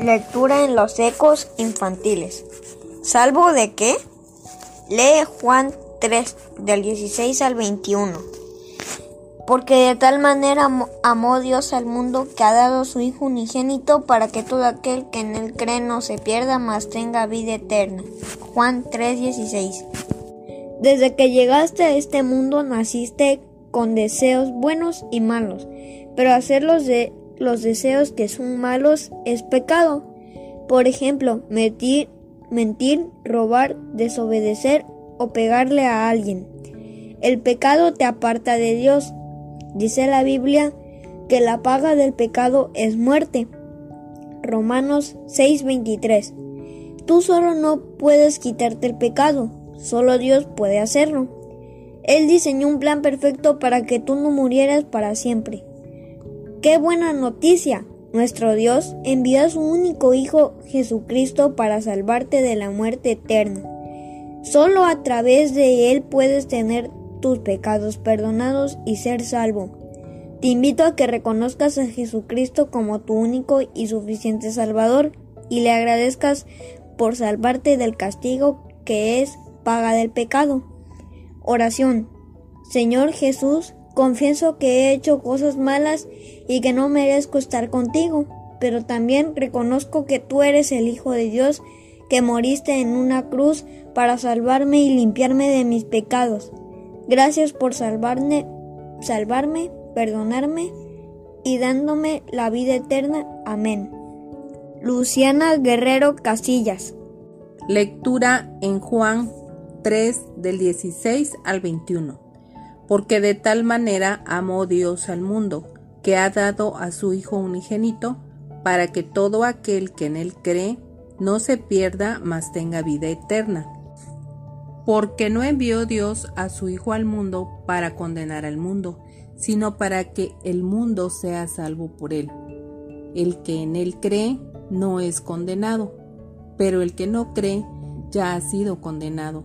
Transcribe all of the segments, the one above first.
Lectura en los ecos infantiles. ¿Salvo de qué? Lee Juan 3 del 16 al 21. Porque de tal manera amó Dios al mundo que ha dado su Hijo unigénito para que todo aquel que en él cree no se pierda, mas tenga vida eterna. Juan 3:16. Desde que llegaste a este mundo naciste con deseos buenos y malos, pero hacer los, de, los deseos que son malos es pecado. Por ejemplo, mentir, mentir, robar, desobedecer o pegarle a alguien. El pecado te aparta de Dios. Dice la Biblia que la paga del pecado es muerte. Romanos 6:23. Tú solo no puedes quitarte el pecado, solo Dios puede hacerlo. Él diseñó un plan perfecto para que tú no murieras para siempre. ¡Qué buena noticia! Nuestro Dios envió a su único Hijo Jesucristo para salvarte de la muerte eterna. Solo a través de Él puedes tener tus pecados perdonados y ser salvo. Te invito a que reconozcas a Jesucristo como tu único y suficiente Salvador y le agradezcas por salvarte del castigo que es paga del pecado. Oración. Señor Jesús, confieso que he hecho cosas malas y que no merezco estar contigo, pero también reconozco que tú eres el Hijo de Dios, que moriste en una cruz para salvarme y limpiarme de mis pecados. Gracias por salvarme, salvarme, perdonarme y dándome la vida eterna. Amén. Luciana Guerrero Casillas. Lectura en Juan 3 del 16 al 21. Porque de tal manera amó Dios al mundo, que ha dado a su Hijo unigénito, para que todo aquel que en él cree no se pierda, mas tenga vida eterna. Porque no envió Dios a su Hijo al mundo para condenar al mundo, sino para que el mundo sea salvo por él. El que en él cree no es condenado, pero el que no cree ya ha sido condenado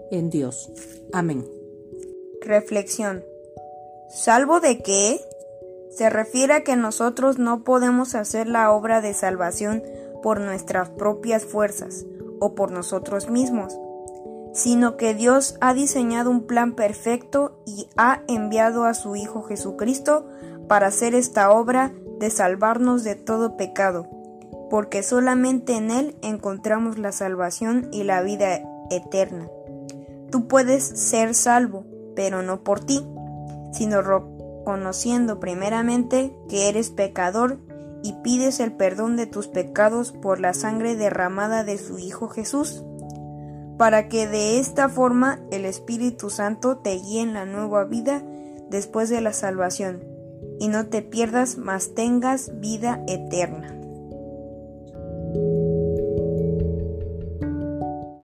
en Dios. Amén. Reflexión. ¿Salvo de qué? Se refiere a que nosotros no podemos hacer la obra de salvación por nuestras propias fuerzas o por nosotros mismos, sino que Dios ha diseñado un plan perfecto y ha enviado a su Hijo Jesucristo para hacer esta obra de salvarnos de todo pecado, porque solamente en Él encontramos la salvación y la vida eterna. Tú puedes ser salvo, pero no por ti, sino reconociendo primeramente que eres pecador y pides el perdón de tus pecados por la sangre derramada de su Hijo Jesús, para que de esta forma el Espíritu Santo te guíe en la nueva vida después de la salvación, y no te pierdas, mas tengas vida eterna.